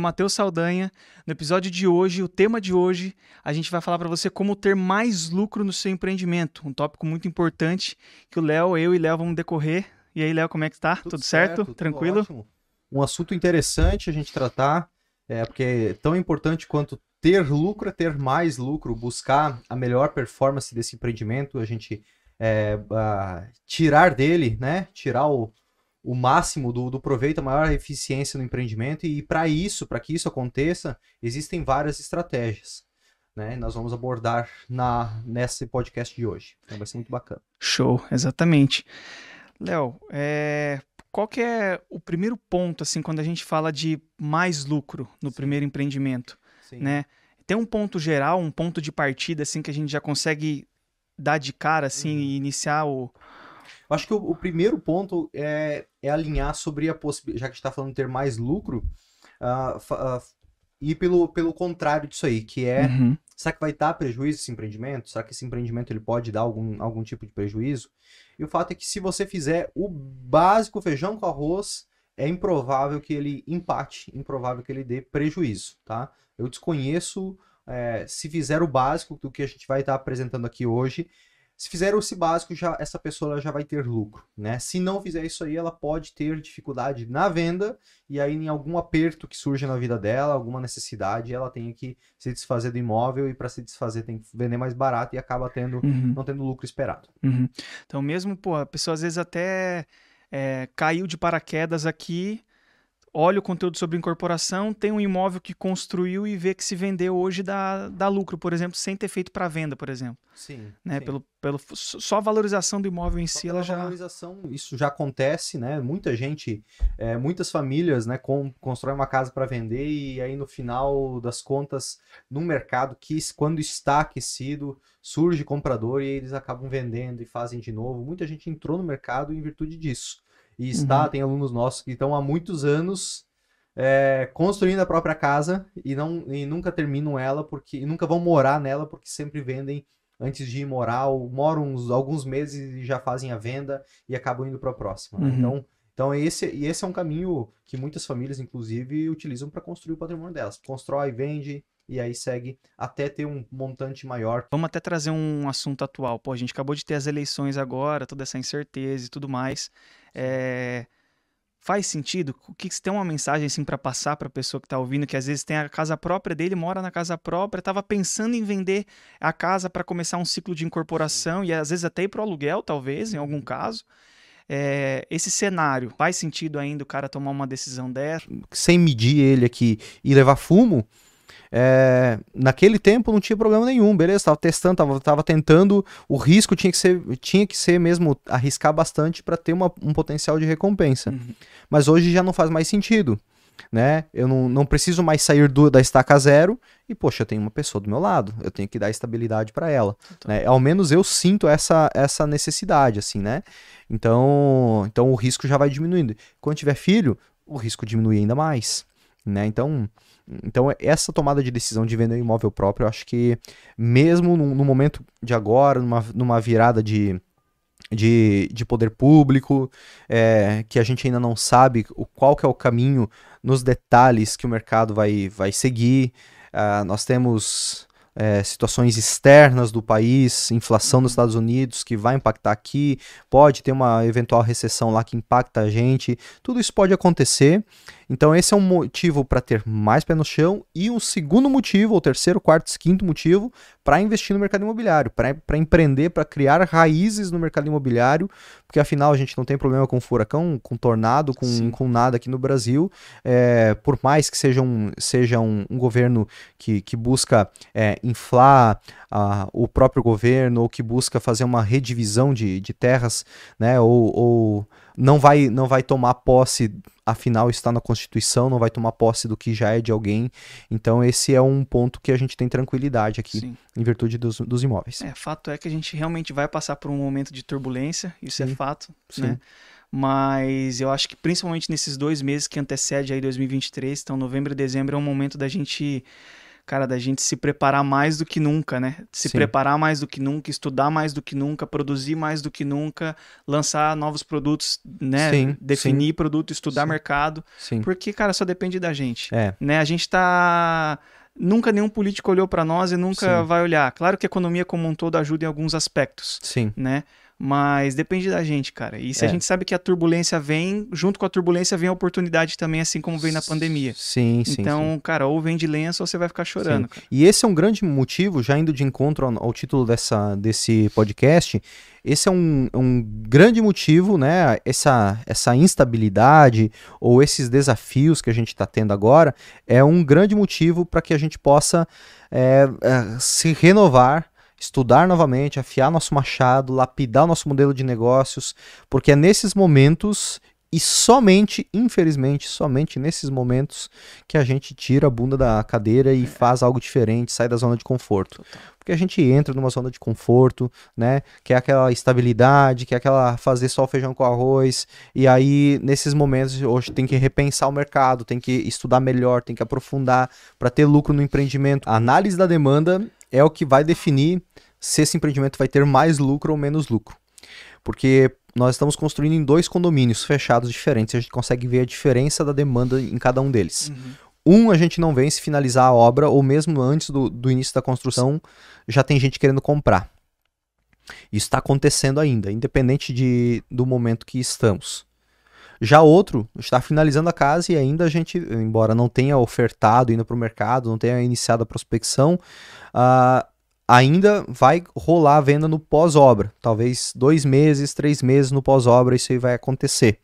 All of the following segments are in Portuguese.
sou Matheus Saldanha. No episódio de hoje, o tema de hoje, a gente vai falar para você como ter mais lucro no seu empreendimento. Um tópico muito importante que o Léo, eu e Léo vamos decorrer. E aí, Léo, como é que tá? Tudo, tudo certo? certo? Tranquilo? Tudo um assunto interessante a gente tratar, é, porque é tão importante quanto ter lucro é ter mais lucro, buscar a melhor performance desse empreendimento, a gente é, tirar dele, né? Tirar o, o máximo do, do proveito, a maior eficiência no empreendimento. E para isso, para que isso aconteça, existem várias estratégias. Né? Nós vamos abordar na, nesse podcast de hoje. Então vai ser muito bacana. Show, exatamente. Léo, é, qual que é o primeiro ponto, assim, quando a gente fala de mais lucro no Sim. primeiro empreendimento, Sim. né? Tem um ponto geral, um ponto de partida, assim, que a gente já consegue dar de cara, assim, uhum. e iniciar o... Eu acho que o, o primeiro ponto é, é, alinhar sobre a possibilidade, já que a gente está falando de ter mais lucro, uh, uh, ir pelo, pelo contrário disso aí, que é, uhum. será que vai dar prejuízo esse empreendimento? Será que esse empreendimento ele pode dar algum, algum tipo de prejuízo? E o fato é que se você fizer o básico feijão com arroz, é improvável que ele empate, improvável que ele dê prejuízo, tá? Eu desconheço é, se fizer o básico do que a gente vai estar apresentando aqui hoje, se fizer esse básico, já essa pessoa já vai ter lucro, né? Se não fizer isso aí, ela pode ter dificuldade na venda e aí em algum aperto que surge na vida dela, alguma necessidade, ela tem que se desfazer do imóvel e para se desfazer tem que vender mais barato e acaba tendo uhum. não tendo lucro esperado. Uhum. Então mesmo, pô, a pessoa às vezes até é, caiu de paraquedas aqui, olha o conteúdo sobre incorporação, tem um imóvel que construiu e vê que se vendeu hoje dá, dá lucro, por exemplo, sem ter feito para venda, por exemplo. Sim. Né? Sim. Pelo, pelo, só a valorização do imóvel em só si, ela já. valorização, isso já acontece, né? Muita gente, é, muitas famílias, né, com, constroem uma casa para vender e aí no final das contas, no mercado, que quando está aquecido, surge comprador e eles acabam vendendo e fazem de novo. Muita gente entrou no mercado em virtude disso e está, uhum. tem alunos nossos que estão há muitos anos é, construindo a própria casa e, não, e nunca terminam ela, porque nunca vão morar nela, porque sempre vendem antes de ir morar, ou moram uns, alguns meses e já fazem a venda e acabam indo para a próxima. Né? Uhum. Então, então esse, e esse é um caminho que muitas famílias, inclusive, utilizam para construir o patrimônio delas. Constrói, vende, e aí segue até ter um montante maior. Vamos até trazer um assunto atual. Pô, a gente acabou de ter as eleições agora, toda essa incerteza e tudo mais. É... Faz sentido? O que se tem uma mensagem assim para passar para a pessoa que está ouvindo, que às vezes tem a casa própria dele, mora na casa própria, estava pensando em vender a casa para começar um ciclo de incorporação e às vezes até ir para o aluguel, talvez, em algum uhum. caso. É, esse cenário faz sentido ainda o cara tomar uma decisão dessa? Sem medir ele aqui e levar fumo, é, naquele tempo não tinha problema nenhum, beleza? Tava testando, tava, tava tentando. O risco tinha que ser, tinha que ser mesmo arriscar bastante para ter uma, um potencial de recompensa. Uhum. Mas hoje já não faz mais sentido. Né? Eu não, não preciso mais sair do, da estaca zero e, poxa, eu tenho uma pessoa do meu lado, eu tenho que dar estabilidade para ela. Então. Né? Ao menos eu sinto essa, essa necessidade, assim, né? Então, então o risco já vai diminuindo. Quando tiver filho, o risco diminui ainda mais, né? Então, então, essa tomada de decisão de vender um imóvel próprio, eu acho que mesmo no, no momento de agora, numa, numa virada de, de, de poder público, é, que a gente ainda não sabe o, qual que é o caminho nos detalhes que o mercado vai, vai seguir. Uh, nós temos é, situações externas do país, inflação nos Estados Unidos que vai impactar aqui, pode ter uma eventual recessão lá que impacta a gente, tudo isso pode acontecer. Então esse é um motivo para ter mais pé no chão e um segundo motivo, ou terceiro, quarto, quinto motivo para investir no mercado imobiliário, para empreender, para criar raízes no mercado imobiliário, porque afinal a gente não tem problema com furacão, com tornado, com, com nada aqui no Brasil. É, por mais que seja um, seja um, um governo que, que busca é, inflar a, o próprio governo ou que busca fazer uma redivisão de, de terras, né, ou, ou não vai, não vai tomar posse, afinal está na Constituição, não vai tomar posse do que já é de alguém. Então esse é um ponto que a gente tem tranquilidade aqui, Sim. em virtude dos, dos imóveis. É, fato é que a gente realmente vai passar por um momento de turbulência, isso é Sim. é fato, Sim. né? Mas eu acho que principalmente nesses dois meses que antecede aí 2023, então novembro e dezembro, é um momento da gente cara, da gente se preparar mais do que nunca, né? Se Sim. preparar mais do que nunca, estudar mais do que nunca, produzir mais do que nunca, lançar novos produtos, né? Sim, Definir produto, estudar Sim. mercado. Sim. Porque, cara, só depende da gente. É. Né? A gente tá. Nunca nenhum político olhou para nós e nunca Sim. vai olhar. Claro que a economia como um todo ajuda em alguns aspectos, Sim. né? Mas depende da gente, cara. E se É. a gente sabe que a turbulência vem, junto com a turbulência vem a oportunidade também, assim como veio na pandemia. Sim, sim. então, sim. cara, ou vem de lenço ou você vai ficar chorando. E esse é um grande motivo, já indo de encontro ao, ao título dessa, desse podcast, esse é um, um grande motivo, né? Essa, essa instabilidade ou esses desafios que a gente está tendo agora é um grande motivo para que a gente possa é, é, se renovar. Estudar novamente, afiar nosso machado, lapidar o nosso modelo de negócios, porque é nesses momentos e somente, infelizmente, somente nesses momentos que a gente tira a bunda da cadeira e faz algo diferente, sai da zona de conforto. Total. Porque a gente entra numa zona de conforto, né? Que é aquela estabilidade, que é aquela fazer só o feijão com arroz. E aí, nesses momentos, hoje tem que repensar o mercado, tem que estudar melhor, tem que aprofundar para ter lucro no empreendimento. A análise da demanda é o que vai definir se esse empreendimento vai ter mais lucro ou menos lucro. Porque nós estamos construindo em dois condomínios fechados diferentes, a gente consegue ver a diferença da demanda em cada um deles. Uhum. Um, a gente não vê se finalizar a obra, ou mesmo antes do, do início da construção, já tem gente querendo comprar. Isso está acontecendo ainda, independente de, do momento que estamos. Já outro está finalizando a casa e ainda a gente, embora não tenha ofertado ainda para o mercado, não tenha iniciado a prospecção, ah, ainda vai rolar a venda no pós-obra. Talvez dois meses, três meses no pós-obra isso aí vai acontecer.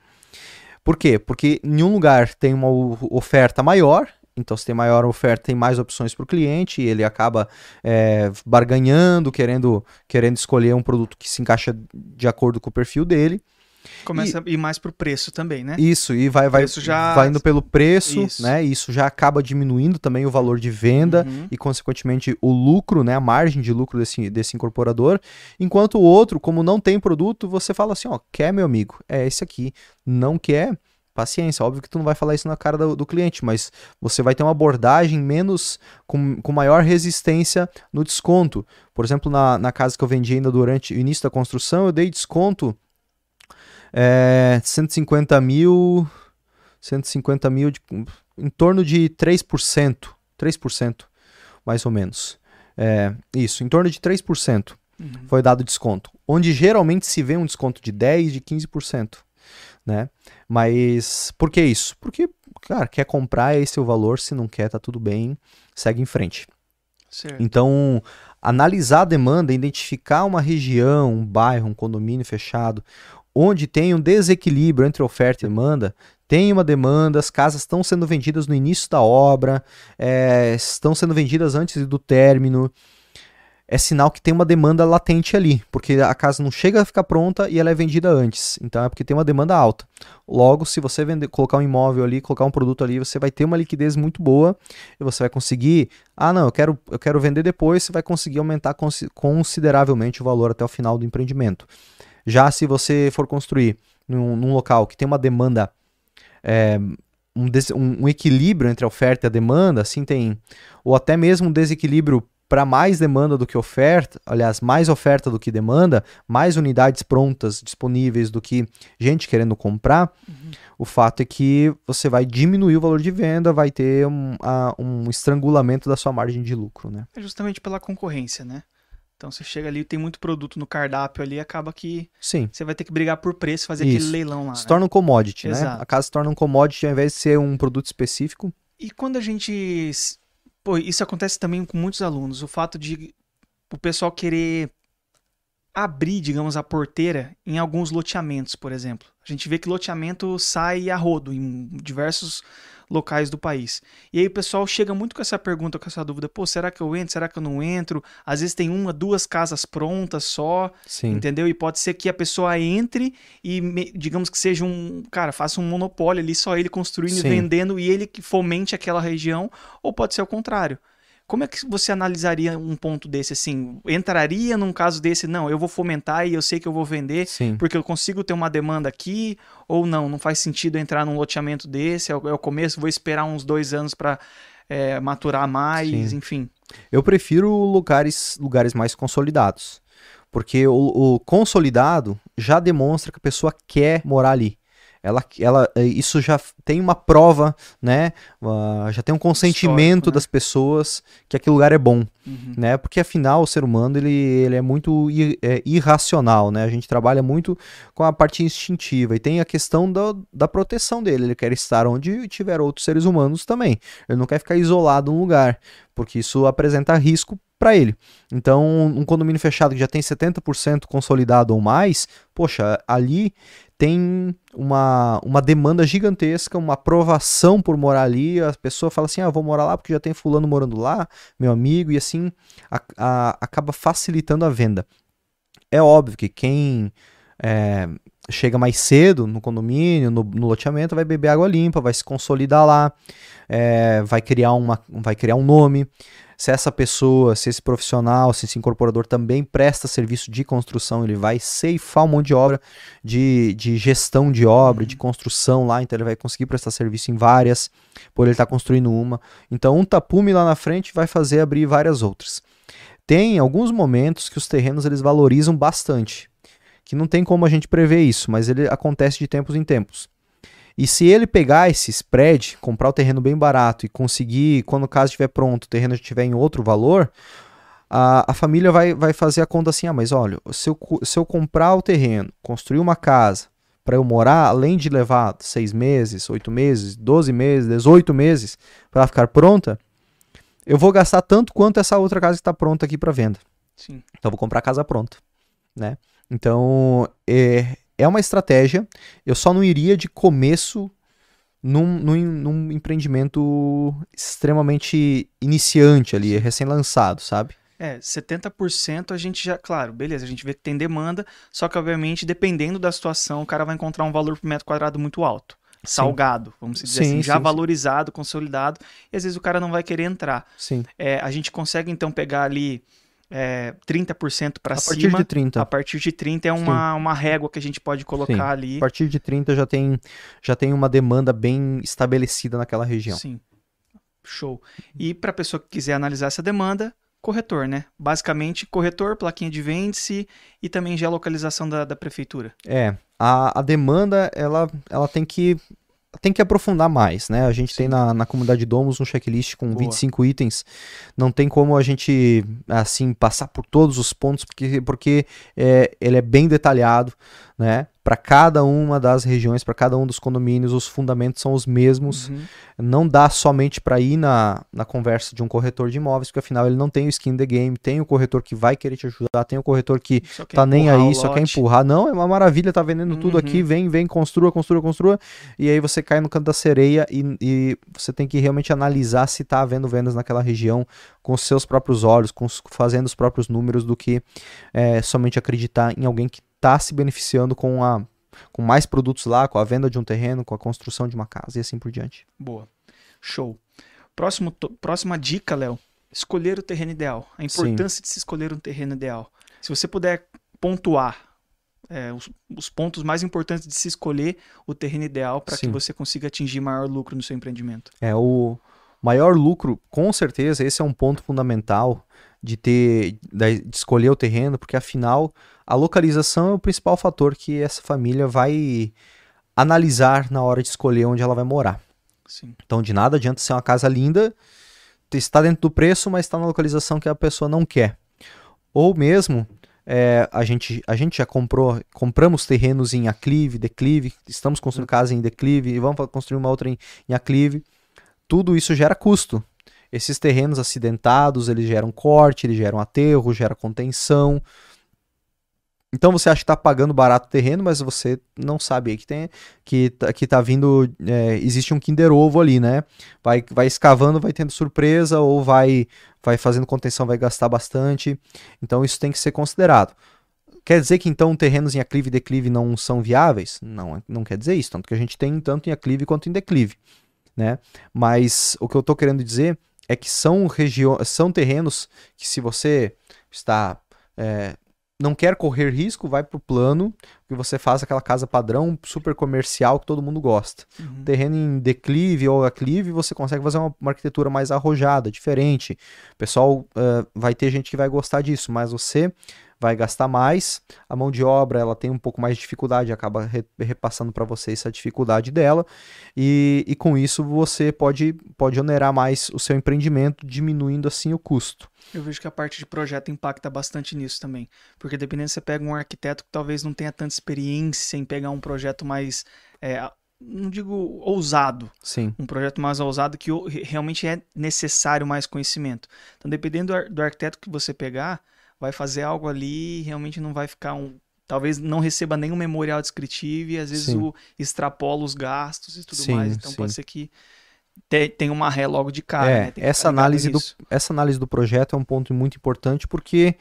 Por quê? Porque em um lugar tem uma oferta maior, então se tem maior oferta, tem mais opções para o cliente, e ele acaba é, barganhando, querendo, querendo escolher um produto que se encaixa de acordo com o perfil dele. Começa a ir mais pro preço também, né? Isso, e vai, vai, já- vai indo pelo preço, Isso. né? E isso já acaba diminuindo também o valor de venda Uhum. e, consequentemente, o lucro, né? A margem de lucro desse, desse incorporador. Enquanto o outro, como não tem produto, você fala assim, ó, quer, meu amigo? É esse aqui. Não quer? Paciência, óbvio que tu não vai falar isso na cara do, do cliente, mas você vai ter uma abordagem menos, com, com maior resistência no desconto. Por exemplo, na, na casa que eu vendi ainda durante o início da construção, eu dei desconto é, 150 mil, 150 mil, de, em torno de 3%, 3%, mais ou menos. É, isso, em torno de 3% Uhum. foi dado desconto. Onde geralmente se vê um desconto de 10%, de 15%. Né? Mas por que isso? Porque, cara, quer comprar, é esse o valor, se não quer, tá tudo bem, segue em frente. Certo. Então, analisar a demanda, identificar uma região, um bairro, um condomínio fechado, onde tem um desequilíbrio entre oferta e demanda, tem uma demanda, as casas estão sendo vendidas no início da obra, é, estão sendo vendidas antes do término, é sinal que tem uma demanda latente ali, porque a casa não chega a ficar pronta e ela é vendida antes. Então é porque tem uma demanda alta. Logo, se você vender, colocar um imóvel ali, colocar um produto ali, você vai ter uma liquidez muito boa e você vai conseguir. Ah, não, eu quero, eu quero vender depois, você vai conseguir aumentar consi- consideravelmente o valor até o final do empreendimento. Já se você for construir num, num local que tem uma demanda, é, um, des- um- um equilíbrio entre a oferta e a demanda, assim tem, ou até mesmo um desequilíbrio para mais demanda do que oferta, aliás, mais oferta do que demanda, mais unidades prontas disponíveis do que gente querendo comprar, o fato é que você vai diminuir o valor de venda, vai ter um, a- um estrangulamento da sua margem de lucro, né? É justamente pela concorrência, né? Então você chega ali, tem muito produto no cardápio ali, acaba que Sim. você vai ter que brigar por preço, fazer Isso. aquele leilão lá. Se né? torna um commodity, né? Exato. A casa se torna um commodity ao invés de ser um produto específico. E quando a gente. Pô, isso acontece também com muitos alunos. O fato de o pessoal querer abrir, digamos, a porteira em alguns loteamentos, por exemplo. A gente vê que loteamento sai a rodo em diversos locais do país. E aí o pessoal chega muito com essa pergunta, com essa dúvida: pô, será que eu entro? Será que eu não entro? Às vezes tem uma, duas casas prontas só. Sim. Entendeu? E pode ser que a pessoa entre e, digamos que seja um. Cara, faça um monopólio ali, só ele construindo Sim. e vendendo e ele que fomente aquela região, ou pode ser o contrário. Como é que você analisaria um ponto desse assim? Entraria num caso desse, não, eu vou fomentar e eu sei que eu vou vender Sim. porque eu consigo ter uma demanda aqui, ou não, não faz sentido entrar num loteamento desse, é o, é começo, vou esperar uns dois anos para é, maturar mais, Sim. enfim. Eu prefiro lugares, lugares mais consolidados. Porque o, o consolidado já demonstra que a pessoa quer morar ali. Ela, ela, eh, isso já tem uma prova, né? Uh, já tem um consentimento né? das pessoas que aquele lugar é bom, Uhum. né? Porque afinal o ser humano ele, ele é muito i- é, irracional, né? A gente trabalha muito com a parte instintiva e tem a questão da, da proteção dele. Ele quer estar onde tiver outros seres humanos também. Ele não quer ficar isolado num lugar, porque isso apresenta risco para ele. Então, um condomínio fechado que já tem 70% consolidado ou mais, poxa, ali tem uma, uma demanda gigantesca, uma aprovação por morar ali. A pessoa fala assim: ah, vou morar lá porque já tem fulano morando lá, meu amigo, e assim a- a- acaba facilitando a venda. É óbvio que quem é, chega mais cedo no condomínio, no, no loteamento, vai beber água limpa, vai se consolidar lá, é, vai, criar uma, vai criar um nome. Se essa pessoa, se esse profissional, se esse incorporador também presta serviço de construção, ele vai ceifar um monte de obra, de, de gestão de obra, de construção lá, então ele vai conseguir prestar serviço em várias, por ele estar construindo uma. Então um tapume lá na frente vai fazer abrir várias outras. Tem alguns momentos que os terrenos eles valorizam bastante, que não tem como a gente prever isso, mas ele acontece de tempos em tempos. E se ele pegar esse spread, comprar o terreno bem barato e conseguir, quando o caso estiver pronto, o terreno estiver em outro valor, a, a família vai, vai fazer a conta assim: ah, mas olha, se eu, se eu comprar o terreno, construir uma casa para eu morar, além de levar seis meses, oito meses, 12 meses, 18 meses para ficar pronta, eu vou gastar tanto quanto essa outra casa que está pronta aqui para venda. Sim. Então eu vou comprar a casa pronta, né? Então é, é uma estratégia. Eu só não iria de começo num, num, num empreendimento extremamente iniciante ali, recém-lançado, sabe? É, 70% a gente já, claro, beleza, a gente vê que tem demanda, só que obviamente, dependendo da situação, o cara vai encontrar um valor por metro quadrado muito alto. Salgado, vamos dizer Sim, assim, já sim, sim. valorizado, consolidado, e às vezes o cara não vai querer entrar. Sim. É, a gente consegue então pegar ali é, 30% para A cima. partir de 30. A partir de 30 é uma, uma régua que a gente pode colocar Sim. ali. A partir de 30 já tem, já tem uma demanda bem estabelecida naquela região. Sim. Show. E para a pessoa que quiser analisar essa demanda, corretor, né? Basicamente, corretor, plaquinha de vende-se e também geolocalização da, da prefeitura. É, a, a demanda, ela, ela tem que tem que aprofundar mais, né? A gente Sim. tem na, na comunidade Domus um checklist com Boa. 25 itens. Não tem como a gente, assim, passar por todos os pontos, porque, porque é, ele é bem detalhado, né? Para cada uma das regiões, para cada um dos condomínios, os fundamentos são os mesmos. Uhum. Não dá somente para ir na, na conversa de um corretor de imóveis, porque afinal ele não tem o skin in the game, tem o corretor que vai querer te ajudar, tem o corretor que tá nem aí, só quer empurrar. Não, é uma maravilha, tá vendendo tudo Uhum. aqui, vem, vem, construa, construa, construa. E aí você cai no canto da sereia e, e você tem que realmente analisar se tá havendo vendas naquela região com os seus próprios olhos, com fazendo os próprios números, do que é, somente acreditar em alguém que tá se beneficiando com a com mais produtos lá, com a venda de um terreno, com a construção de uma casa e assim por diante. Boa. Show. Próximo, próxima dica, Léo. Escolher o terreno ideal. A importância de se escolher um terreno ideal. Se você puder pontuar é, os, os pontos mais importantes de se escolher o terreno ideal para que Sim. você consiga atingir maior lucro no seu empreendimento. É o maior lucro, com certeza, esse é um ponto fundamental de ter de escolher o terreno, porque afinal a localização é o principal fator que essa família vai analisar na hora de escolher onde ela vai morar. Sim. Então de nada adianta ser uma casa linda, está dentro do preço, mas está na localização que a pessoa não quer. Ou mesmo é, a, gente, a gente já comprou, compramos terrenos em aclive, declive, estamos construindo casa em declive e vamos construir uma outra em, em aclive. Tudo isso gera custo. Esses terrenos acidentados, eles geram corte, eles geram aterro, gera contenção. Então você acha que está pagando barato o terreno, mas você não sabe que tem que tá, que tá vindo é, existe um Kinder Ovo ali, né? Vai, vai escavando, vai tendo surpresa ou vai vai fazendo contenção, vai gastar bastante. Então isso tem que ser considerado. Quer dizer que então terrenos em aclive e declive não são viáveis? Não, não quer dizer isso, tanto que a gente tem tanto em aclive quanto em declive, né? Mas o que eu estou querendo dizer é que são regiões, são terrenos que se você está é, não quer correr risco, vai pro plano que você faz aquela casa padrão, super comercial que todo mundo gosta. Uhum. Terreno em declive ou aclive, você consegue fazer uma, uma arquitetura mais arrojada, diferente. O pessoal uh, vai ter gente que vai gostar disso, mas você vai gastar mais. A mão de obra ela tem um pouco mais de dificuldade, acaba re, repassando para você essa dificuldade dela, e, e com isso você pode, pode onerar mais o seu empreendimento, diminuindo assim o custo. Eu vejo que a parte de projeto impacta bastante nisso também. Porque dependendo, você pega um arquiteto que talvez não tenha tanta experiência em pegar um projeto mais. É, não digo ousado. Sim. Um projeto mais ousado que realmente é necessário mais conhecimento. Então, dependendo do, do arquiteto que você pegar, vai fazer algo ali e realmente não vai ficar um. Talvez não receba nenhum memorial descritivo e às vezes o, extrapola os gastos e tudo sim, mais. Então sim. pode ser que tem uma ré logo de cara. É, né? essa, análise do, essa análise do projeto é um ponto muito importante porque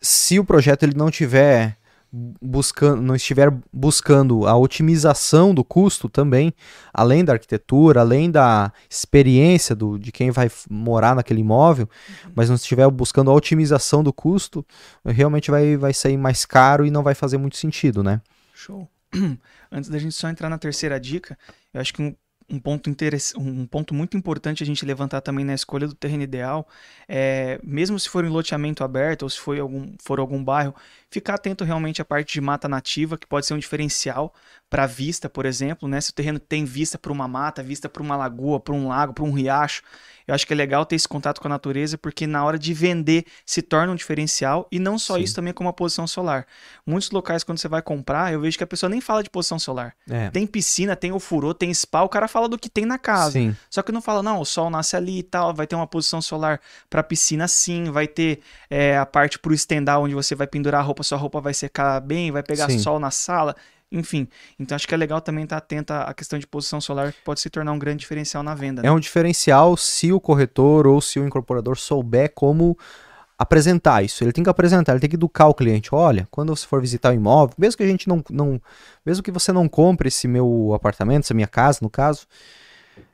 se o projeto ele não tiver buscando, não estiver buscando a otimização do custo também, além da arquitetura, além da experiência do, de quem vai morar naquele imóvel, uhum. mas não estiver buscando a otimização do custo, realmente vai, vai sair mais caro e não vai fazer muito sentido, né? Show. Antes da gente só entrar na terceira dica, eu acho que um um ponto, um ponto muito importante a gente levantar também na escolha do terreno ideal é, mesmo se for em loteamento aberto ou se for algum, for algum bairro, ficar atento realmente à parte de mata nativa, que pode ser um diferencial para vista, por exemplo, né? Se o terreno tem vista para uma mata, vista para uma lagoa, para um lago, para um riacho, eu acho que é legal ter esse contato com a natureza, porque na hora de vender se torna um diferencial e não só Sim. isso também como a posição solar. Muitos locais, quando você vai comprar, eu vejo que a pessoa nem fala de posição solar. É. Tem piscina, tem o furô, tem spa, o cara fala do que tem na casa. Sim. Só que não fala, não, o sol nasce ali e tal, vai ter uma posição solar para piscina sim, vai ter é, a parte para o estendal onde você vai pendurar a roupa, sua roupa vai secar bem, vai pegar sim. sol na sala. Enfim, então acho que é legal também estar atento à questão de posição solar, que pode se tornar um grande diferencial na venda. Né? É um diferencial se o corretor ou se o incorporador souber como apresentar isso. Ele tem que apresentar, ele tem que educar o cliente. Olha, quando você for visitar o imóvel, mesmo que a gente não, não mesmo que você não compre esse meu apartamento, essa minha casa, no caso,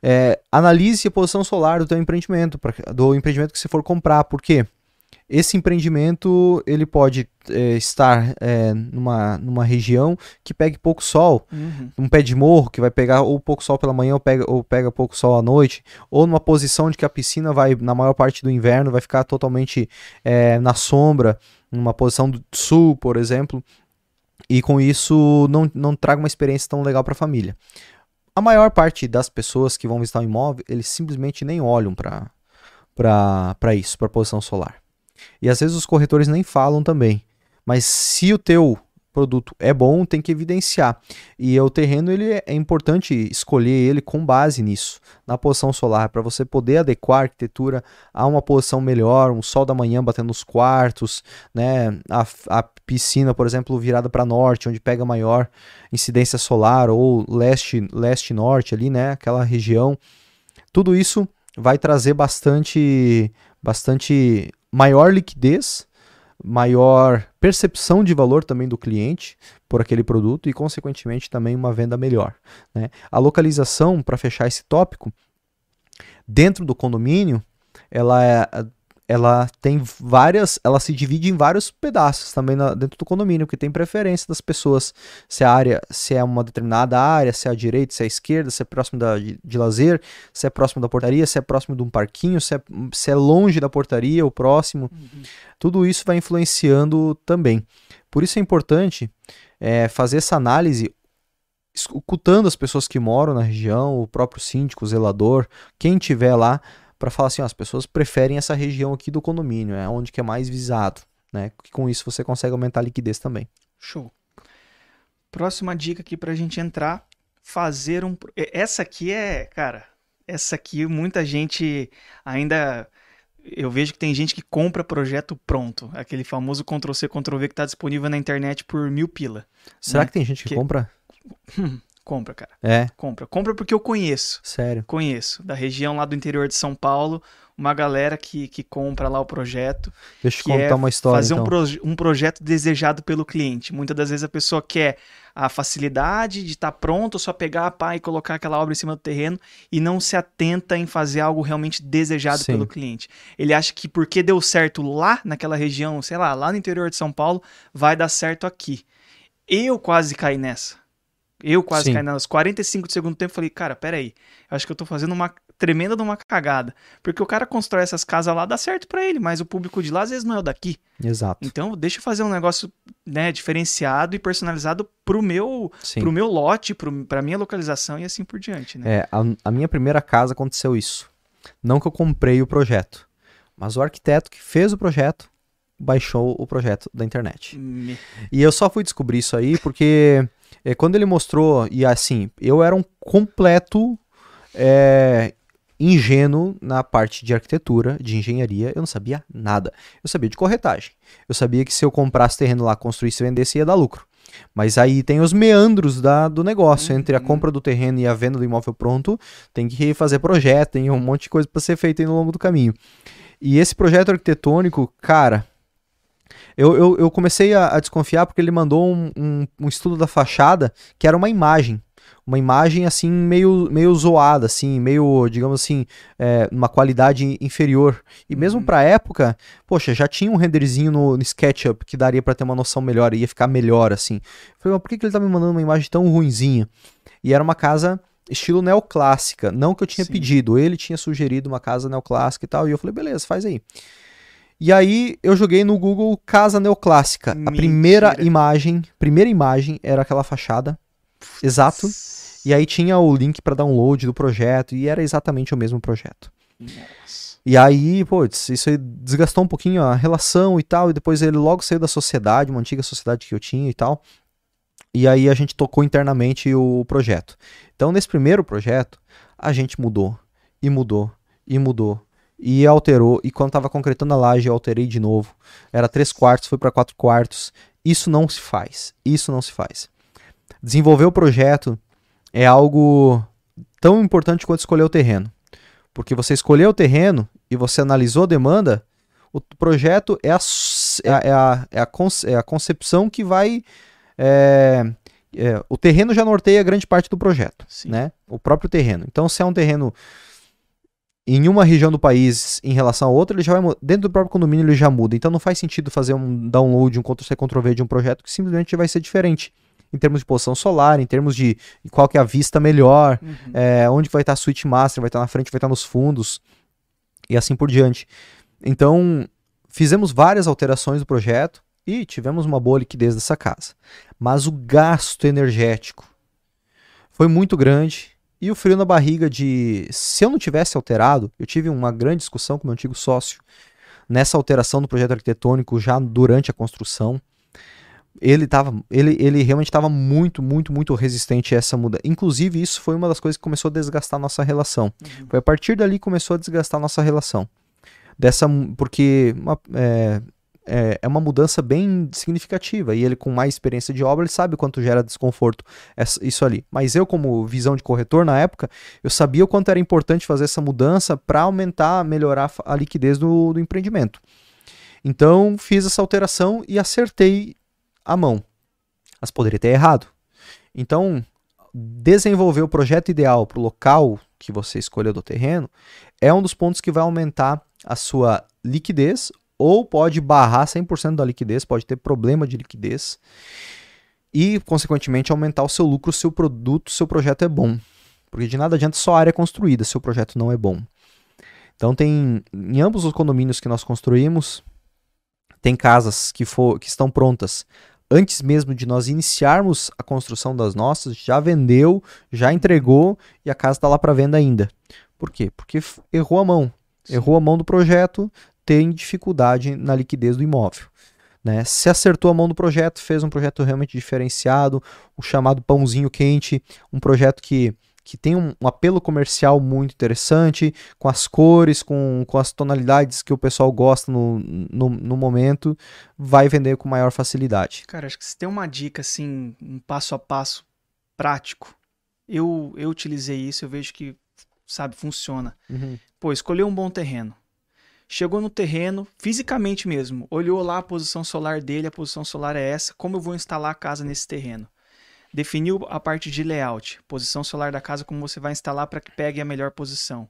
é, analise a posição solar do teu empreendimento, pra, do empreendimento que você for comprar. Por quê? Esse empreendimento ele pode é, estar é, numa, numa região que pegue pouco sol, uhum. um pé de morro que vai pegar ou pouco sol pela manhã ou pega, ou pega pouco sol à noite, ou numa posição de que a piscina vai, na maior parte do inverno, vai ficar totalmente é, na sombra, numa posição do sul, por exemplo, e com isso não, não traga uma experiência tão legal para a família. A maior parte das pessoas que vão visitar o imóvel, eles simplesmente nem olham para isso, para a posição solar. E às vezes os corretores nem falam também. Mas se o teu produto é bom, tem que evidenciar. E o terreno ele é, é importante escolher ele com base nisso, na posição solar, para você poder adequar a arquitetura a uma posição melhor, um sol da manhã batendo nos quartos, né? A, a piscina, por exemplo, virada para norte, onde pega maior incidência solar ou leste leste norte ali, né? Aquela região. Tudo isso vai trazer bastante bastante maior liquidez, maior percepção de valor também do cliente por aquele produto e, consequentemente, também uma venda melhor. Né? A localização, para fechar esse tópico, dentro do condomínio, ela é, ela tem várias, ela se divide em vários pedaços também na, dentro do condomínio, que tem preferência das pessoas, se a área, se é uma determinada área, se é a direita, se é a esquerda, se é próximo da, de, de lazer, se é próximo da portaria, se é próximo de um parquinho, se é, se é longe da portaria ou próximo. Uhum. Tudo isso vai influenciando também. Por isso é importante é, fazer essa análise escutando as pessoas que moram na região, o próprio síndico, o zelador, quem tiver lá, para falar assim, ó, as pessoas preferem essa região aqui do condomínio, é onde que é mais visado, né? Que com isso você consegue aumentar a liquidez também. Show. Próxima dica aqui para a gente entrar, fazer um. Essa aqui é, cara, essa aqui muita gente ainda. Eu vejo que tem gente que compra projeto pronto, aquele famoso Ctrl C Ctrl V que está disponível na internet por mil pila. Será né? que tem gente que, que... compra? Hum, Compra, cara. É, Compra. Compra porque eu conheço. sério. Conheço. Da região lá do interior de São Paulo, uma galera que, que compra lá o projeto. Deixa eu Que contar é uma história, fazer então. um, proje- um projeto desejado pelo cliente. Muitas das vezes a pessoa quer a facilidade de estar pronto, só pegar a pá e colocar aquela obra em cima do terreno e não se atenta em fazer algo realmente desejado Sim. pelo cliente. Ele acha que porque deu certo lá naquela região, sei lá, lá no interior de São Paulo, vai dar certo aqui. Eu quase caí nessa. Eu quase Sim. caí nas 45 do segundo tempo, falei, cara, peraí, eu acho que eu tô fazendo uma tremenda de uma cagada. Porque o cara constrói essas casas lá, dá certo pra ele, mas o público de lá às vezes não é o daqui. Exato. Então, deixa eu fazer um negócio, né, diferenciado e personalizado pro meu, Sim. pro meu lote, pro, pra minha localização e assim por diante, né? É, a, a minha primeira casa aconteceu isso. Não que eu comprei o projeto, mas o arquiteto que fez o projeto baixou o projeto da internet. Me- E eu só fui descobrir isso aí porque é, quando ele mostrou, e assim, eu era um completo é, ingênuo na parte de arquitetura, de engenharia, eu não sabia nada. Eu sabia de corretagem. Eu sabia que se eu comprasse terreno lá, construísse e vendesse, ia dar lucro. Mas aí tem os meandros da, do negócio, entre a Uhum. compra do terreno e a venda do imóvel pronto, tem que fazer projeto, tem um monte de coisa para ser feita no longo do caminho. E esse projeto arquitetônico, cara, eu, eu, eu comecei a, a desconfiar porque ele mandou um, um, um estudo da fachada que era uma imagem. Uma imagem assim, meio, meio zoada, assim, meio, digamos assim, é, uma qualidade inferior. E mesmo Uhum. pra época, poxa, já tinha um renderzinho no, no SketchUp que daria pra ter uma noção melhor, ia ficar melhor, assim. Eu falei, mas por que, que ele tá me mandando uma imagem tão ruinzinha? E era uma casa estilo neoclássica, não que eu tinha Sim. pedido, ele tinha sugerido uma casa neoclássica e tal, e eu falei, beleza, faz aí. E aí eu joguei no Google casa neoclássica. A Mentira. primeira imagem, primeira imagem era aquela fachada. Exato. E aí tinha o link para download do projeto e era exatamente o mesmo projeto. Nossa. E aí, putz, isso aí desgastou um pouquinho a relação e tal, e depois ele logo saiu da sociedade, uma antiga sociedade que eu tinha e tal. E aí a gente tocou internamente o projeto. Então, nesse primeiro projeto, a gente mudou, e mudou, e mudou, e alterou, e quando tava concretando a laje, eu alterei de novo. Era três quartos, foi para quatro quartos. Isso não se faz, isso não se faz. Desenvolver o projeto é algo tão importante quanto escolher o terreno. Porque você escolheu o terreno e você analisou a demanda, o projeto é a, é a, é a, é a, conce- é a concepção que vai. é, é, o terreno já norteia grande parte do projeto, Sim. né? O próprio terreno. Então, se é um terreno em uma região do país em relação a outra, ele já vai dentro do próprio condomínio ele já muda. Então não faz sentido fazer um download, um Ctrl-C, Ctrl-V de um projeto que simplesmente vai ser diferente em termos de posição solar, em termos de qual que é a vista melhor, Uhum. é, onde vai estar a suíte master, vai estar na frente, vai estar nos fundos e assim por diante. Então, fizemos várias alterações do projeto e tivemos uma boa liquidez dessa casa. Mas o gasto energético foi muito grande e o frio na barriga de se eu não tivesse alterado, eu tive uma grande discussão com meu antigo sócio nessa alteração do projeto arquitetônico já durante a construção. Ele, tava, ele, ele realmente estava muito, muito, muito resistente a essa mudança. Inclusive, isso foi uma das coisas que começou a desgastar a nossa relação. Uhum. Foi a partir dali que começou a desgastar a nossa relação. Dessa, porque uma- é, é, é uma mudança bem significativa. E ele, com mais experiência de obra, ele sabe quanto gera desconforto isso ali. Mas eu, como visão de corretor na época, eu sabia o quanto era importante fazer essa mudança para aumentar, melhorar a liquidez do, do empreendimento. Então, fiz essa alteração e acertei a mão. Mas poderia ter errado. Então, desenvolver o projeto ideal para o local que você escolheu do terreno é um dos pontos que vai aumentar a sua liquidez ou pode barrar 100% da liquidez, pode ter problema de liquidez e, consequentemente, aumentar o seu lucro se o produto, se o projeto é bom. Porque de nada adianta só a área construída se o projeto não é bom. Então, tem em ambos os condomínios que nós construímos, tem casas que, for, que estão prontas antes mesmo de nós iniciarmos a construção das nossas, já vendeu, já entregou e a casa está lá para venda ainda. Por quê? Porque errou a mão. Sim. Errou a mão do projeto, tem dificuldade na liquidez do imóvel. Né? Se acertou a mão do projeto, fez um projeto realmente diferenciado, o chamado pãozinho quente, um projeto que, que tem um, um apelo comercial muito interessante, com as cores, com, com as tonalidades que o pessoal gosta no, no, no momento, vai vender com maior facilidade. Cara, acho que se tem uma dica, assim, um passo a passo prático Eu, eu utilizei isso, eu vejo que, sabe, funciona. Uhum. Pô, escolheu um bom terreno. Chegou no terreno, fisicamente mesmo, olhou lá a posição solar dele, a posição solar é essa, como eu vou instalar a casa nesse terreno? Definiu a parte de layout, posição solar da casa, como você vai instalar para que pegue a melhor posição.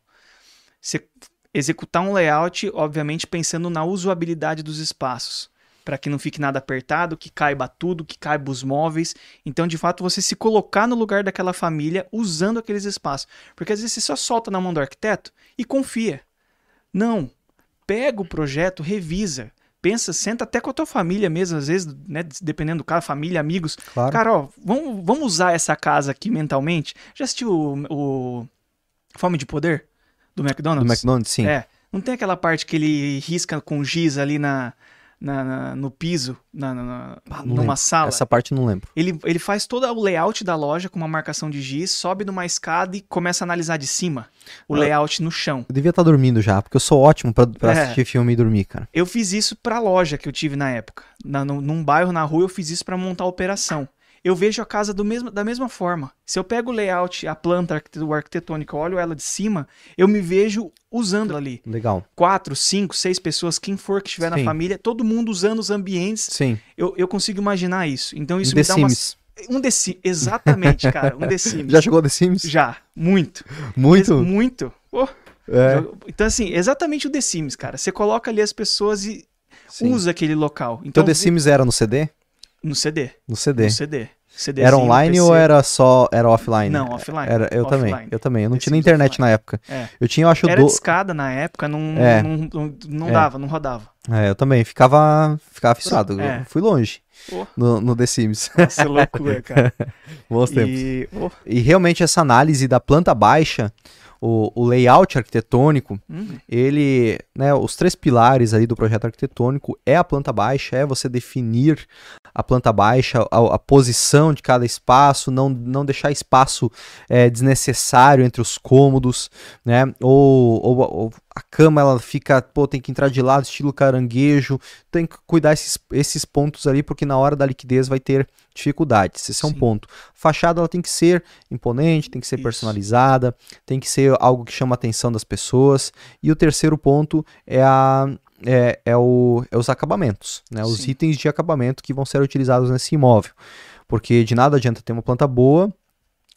Você executar um layout, obviamente pensando na usabilidade dos espaços, para que não fique nada apertado, que caiba tudo, que caiba os móveis. Então, de fato, você se colocar no lugar daquela família usando aqueles espaços. Porque às vezes você só solta na mão do arquiteto e confia. Não, pega o projeto, revisa. Pensa, senta até com a tua família mesmo, às vezes, né, dependendo do cara, família, amigos. Claro. Cara, ó, vamos, vamos usar essa casa aqui mentalmente. Já assistiu o, o Fome de Poder? Do McDonald's? Do McDonald's, sim. É. Não tem aquela parte que ele risca com giz ali na, na- na- no piso, na, na- Ah, numa lembro. sala? Essa parte não lembro. Ele, ele faz todo o layout da loja com uma marcação de giz, sobe numa escada e começa a analisar de cima o Ah. layout no chão. Eu devia estar dormindo já, porque eu sou ótimo pra É. assistir filme e dormir, cara. Eu fiz isso pra loja que eu tive na época. Na, num, num bairro, na rua, eu fiz isso pra montar a operação. Eu vejo a casa mesmo, da mesma forma. Se eu pego o layout, a planta arquitetônica, olho ela de cima, eu me vejo usando ela ali. Legal. Quatro, cinco, seis pessoas, quem for que estiver na Sim. família, todo mundo usando os ambientes. Sim. Eu, eu consigo imaginar isso. Então isso The me dá uma. Sims. Um The Sims. Exatamente, cara. Um The Sims. Já jogou The Sims? Já. Muito. Muito? Mas muito. Pô, É. Então, assim, exatamente o The Sims, cara. Você coloca ali as pessoas e Sim. usa aquele local. Então Então, The Sims era no CD? no CD. No CD. No CD. Era online ou era só era offline? Não, offline. Era, eu também. Offline. Eu também. Eu não tinha internet offline. na época. É. Eu tinha, eu acho, Era do... de escada na época, não, É. não, não, não É. dava, não rodava. É, eu também. Ficava, ficava fissurado. É. Fui longe Pô. no, no The Sims. Nossa, loucura, cara. Bons tempos. E, pô, E realmente essa análise da planta baixa, o, o layout arquitetônico, hum, ele, né, os três pilares aí do projeto arquitetônico é a planta baixa, é você definir a planta baixa, a, a posição de cada espaço, não, não deixar espaço é, desnecessário entre os cômodos, né, ou, ou- ou a cama ela fica, pô, tem que entrar de lado, estilo caranguejo, tem que cuidar esses, esses pontos ali, porque na hora da liquidez vai ter dificuldades, esse é um Sim. ponto. Fachada ela tem que ser imponente, tem que ser Isso. personalizada, tem que ser algo que chama a atenção das pessoas, e o terceiro ponto é, a, é, é o, é os acabamentos, né? os Sim. itens de acabamento que vão ser utilizados nesse imóvel. Porque de nada adianta ter uma planta boa,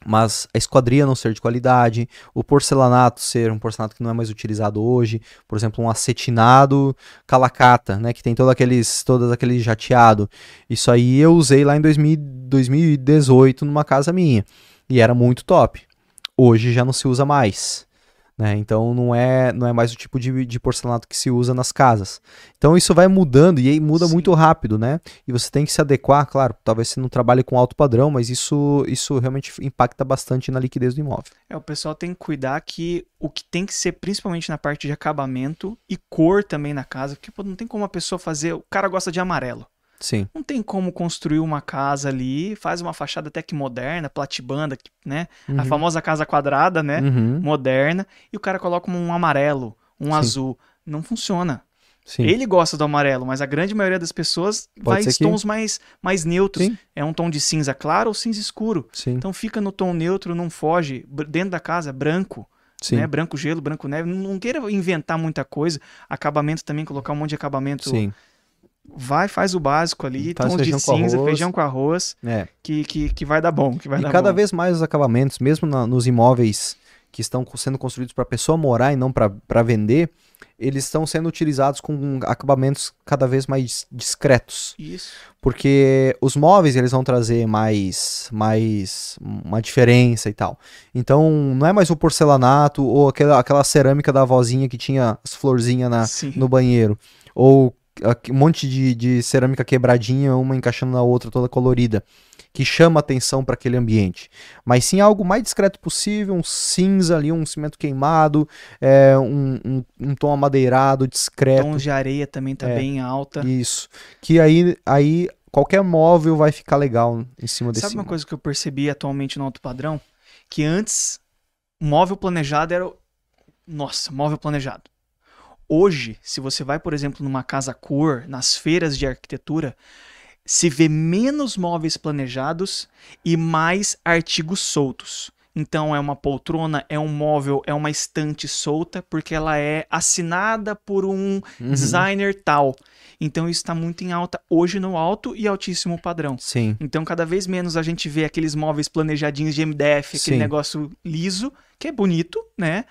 mas a esquadria não ser de qualidade, o porcelanato ser um porcelanato que não é mais utilizado hoje, por exemplo, um acetinado calacata, né, que tem todo aqueles, todos aquele jateado. Isso aí eu usei lá em 2000 2018 numa casa minha e era muito top. Hoje já não se usa mais. Né? Então não é, não é mais o tipo de, de porcelanato que se usa nas casas. Então isso vai mudando e aí muda Sim. muito rápido, né? E você tem que se adequar, claro, talvez você não trabalhe com alto padrão, mas isso, isso realmente impacta bastante na liquidez do imóvel. É, o pessoal tem que cuidar que o que tem que ser, principalmente na parte de acabamento e cor também na casa, porque pô, não tem como a pessoa fazer. O cara gosta de amarelo. Sim. Não tem como construir uma casa ali, faz uma fachada até que moderna, platibanda, né? A Uhum. famosa casa quadrada, né? Uhum. Moderna, e o cara coloca um amarelo, um Sim. azul. Não funciona. Sim. Ele gosta do amarelo, mas a grande maioria das pessoas vai ser em que- tons mais, mais neutros. Sim. É um tom de cinza claro ou cinza escuro. Sim. Então fica no tom neutro, não foge. Dentro da casa, branco. Né? Branco gelo, branco neve. Não, não queira inventar muita coisa. Acabamento também, colocar um monte de acabamento. Vai, faz o básico ali, Faz tons de feijão com cinza, feijão com arroz, É. que, que, que vai dar bom. Que vai E dar cada bom. vez mais os acabamentos, mesmo na- nos imóveis que estão sendo construídos para a pessoa morar e não para vender, eles estão sendo utilizados com acabamentos cada vez mais discretos. Isso. Porque os móveis eles vão trazer mais, mais uma diferença e tal. Então não é mais o porcelanato ou aquela, aquela cerâmica da avózinha que tinha as florzinhas na, Sim. no banheiro. Ou um monte de, de cerâmica quebradinha, uma encaixando na outra, toda colorida, que chama atenção para aquele ambiente. Mas sim algo mais discreto possível, um cinza ali, um cimento queimado, é, um, um, um tom amadeirado, discreto. Tons de areia também tá É. bem alta. Isso. Que aí, aí qualquer móvel vai ficar legal em cima desse. Sabe uma coisa que eu percebi atualmente no alto padrão? Que antes, móvel planejado era. o- Nossa, móvel planejado. Hoje, se você vai, por exemplo, numa casa cor, nas feiras de arquitetura, se vê menos móveis planejados e mais artigos soltos. Então é uma poltrona, é um móvel, é uma estante solta, porque ela é assinada por um Uhum. designer tal. Então isso está muito em alta hoje no alto e altíssimo padrão. Sim. Então, cada vez menos a gente vê aqueles móveis planejadinhos de MDF, aquele Sim. negócio liso, que é bonito, né?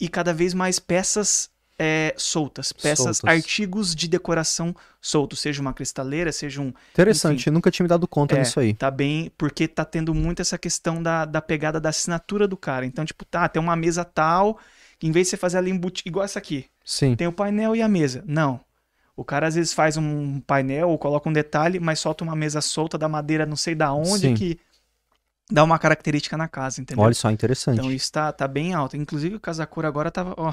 E cada vez mais peças é, soltas, peças, Soltas. artigos de decoração soltos, seja uma cristaleira, seja um. Interessante, eu nunca tinha me dado conta É, disso aí. Tá bem, porque tá tendo muito essa questão da, da pegada da assinatura do cara. Então, tipo, tá, tem uma mesa tal, que em vez de você fazer ela embutida, igual essa aqui, Sim. tem o painel e a mesa. Não. O cara às vezes faz um painel ou coloca um detalhe, mas solta uma mesa solta da madeira não sei da onde Sim. que dá uma característica na casa, entendeu? Olha só, interessante. então isso tá, tá bem alto. Inclusive o Casacura agora tava, ó,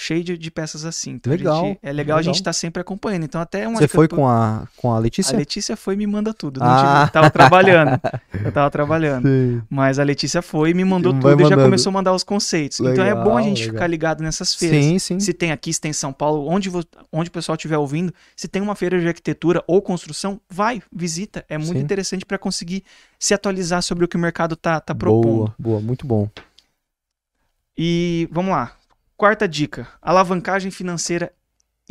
cheio de, de peças assim. Então Legal, gente- é legal, a gente legal. tá sempre acompanhando. Então até uma Você foi pro- com a, com a A Letícia? Letícia foi e me manda tudo. Não Ah. tive- tava trabalhando. Eu tava trabalhando. Sim. Mas a Letícia foi e me mandou Vai tudo e já mandando. começou a mandar os conceitos. então é bom a Legal, gente legal. ficar ligado nessas feiras. Sim, sim. Se tem aqui, se tem em São Paulo, onde, vo- onde o pessoal estiver ouvindo, se tem uma feira de arquitetura ou construção, vai, visita. É muito Sim. interessante para conseguir se atualizar sobre o que o mercado tá, tá propondo. Boa, boa, muito bom. E vamos lá. Quarta dica: alavancagem financeira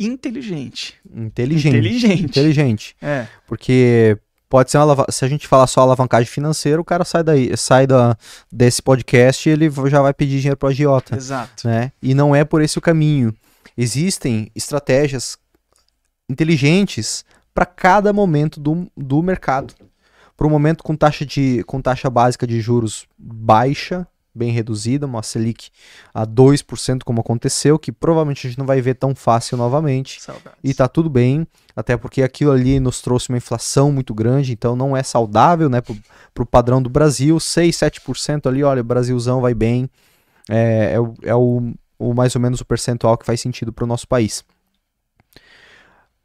inteligente. Inteligente. Inteligente. Inteligente. É, Porque pode ser uma se a gente falar só alavancagem financeira, o cara sai daí, sai da, desse podcast e ele já vai pedir dinheiro pro agiota, exato. né? E não é por esse o caminho. Existem estratégias inteligentes para cada momento do, do mercado. Para um momento com taxa, de, com taxa básica de juros baixa, bem reduzida, uma Selic a 2%, como aconteceu, que provavelmente a gente não vai ver tão fácil novamente. Saudades. E tá tudo bem, até porque aquilo ali nos trouxe uma inflação muito grande, então não é saudável, né, pro, pro padrão do Brasil, 6, 7% ali, olha, o Brasilzão vai bem, é, é, o, é o, o mais ou menos o percentual que faz sentido pro nosso país.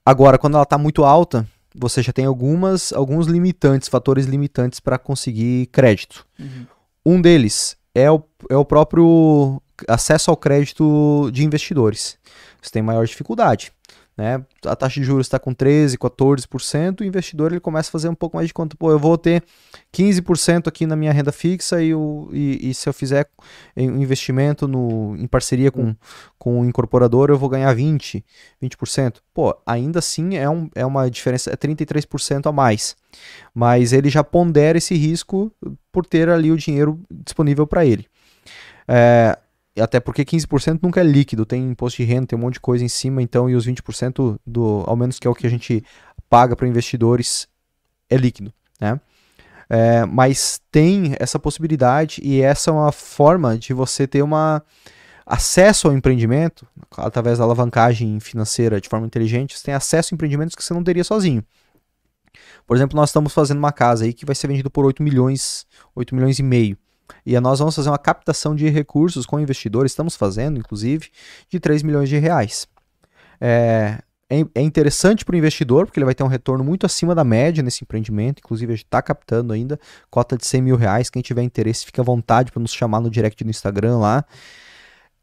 Agora, quando ela tá muito alta, você já tem algumas, alguns limitantes, fatores limitantes para conseguir crédito. Uhum. Um deles é o, é o próprio acesso ao crédito de investidores. Você tem maior dificuldade. Né? A taxa de juros está com 13%, 14%, o investidor ele começa a fazer um pouco mais de conta. Pô, eu vou ter 15% aqui na minha renda fixa e, o, e, e se eu fizer um investimento no, em parceria com, com o incorporador, eu vou ganhar 20%, 20%. Pô, ainda assim é, um, é uma diferença, é 33% a mais. Mas ele já pondera esse risco por ter ali o dinheiro disponível para ele. É, até porque 15% nunca é líquido, tem imposto de renda, tem um monte de coisa em cima, então, e os 20% do, ao menos que é o que a gente paga para investidores, é líquido, né? É, mas tem essa possibilidade e essa é uma forma de você ter uma acesso ao empreendimento através da alavancagem financeira de forma inteligente, você tem acesso a empreendimentos que você não teria sozinho. Por exemplo, nós estamos fazendo uma casa aí que vai ser vendido por 8 milhões, 8 milhões e meio. E nós vamos fazer uma captação de recursos com investidores, estamos fazendo, inclusive, de 3 milhões de reais. É, é, é interessante para o investidor, porque ele vai ter um retorno muito acima da média nesse empreendimento. Inclusive, a gente está captando ainda cota de 100 mil reais. Quem tiver interesse, fica à vontade para nos chamar no direct no Instagram lá.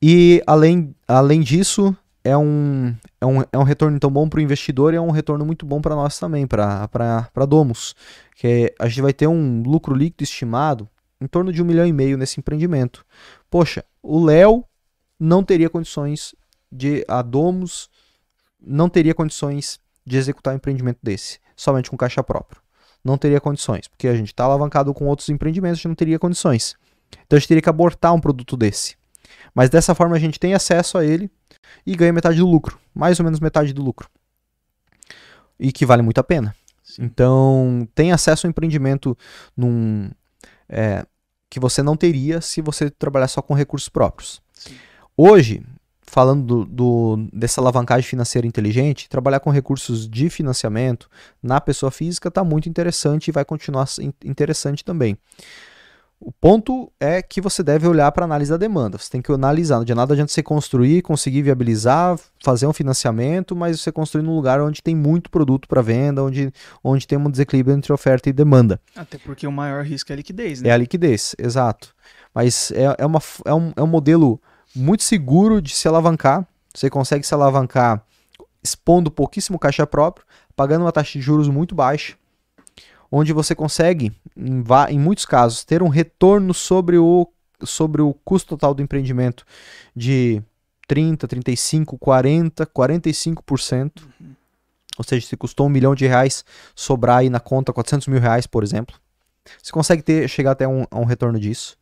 E além, além disso, é um, é, um, é um retorno tão bom para o investidor e é um retorno muito bom para nós também, para Domus. Que a gente vai ter um lucro líquido estimado em torno de um milhão e meio nesse empreendimento. Poxa, o Léo não teria condições de. A Domus não teria condições de executar um empreendimento desse, somente com caixa próprio. Não teria condições, porque a gente está alavancado com outros empreendimentos, a gente não teria condições. Então a gente teria que abortar um produto desse. Mas dessa forma a gente tem acesso a ele e ganha metade do lucro, mais ou menos metade do lucro. E que vale muito a pena. Sim. Então, tem acesso ao empreendimento num, é, que você não teria se você trabalhar só com recursos próprios. Sim. Hoje, falando do, do, dessa alavancagem financeira inteligente, trabalhar com recursos de financiamento na pessoa física está muito interessante e vai continuar interessante também. O ponto é que você deve olhar para a análise da demanda. Você tem que analisar. Não adianta nada você construir, conseguir viabilizar, fazer um financiamento, mas você construir num lugar onde tem muito produto para venda, onde, onde tem um desequilíbrio entre oferta e demanda. Até porque o maior risco é a liquidez, né? É a liquidez, exato. Mas é, é, uma, é, um, é um modelo muito seguro de se alavancar. Você consegue se alavancar expondo pouquíssimo caixa próprio, pagando uma taxa de juros muito baixa. Onde você consegue, em, em muitos casos, ter um retorno sobre o, sobre o custo total do empreendimento de 30, 35, 40, 45%. Uhum. Ou seja, se custou um milhão de reais, sobrar aí na conta 400 mil reais, por exemplo. Você consegue ter, chegar até um, a um retorno disso.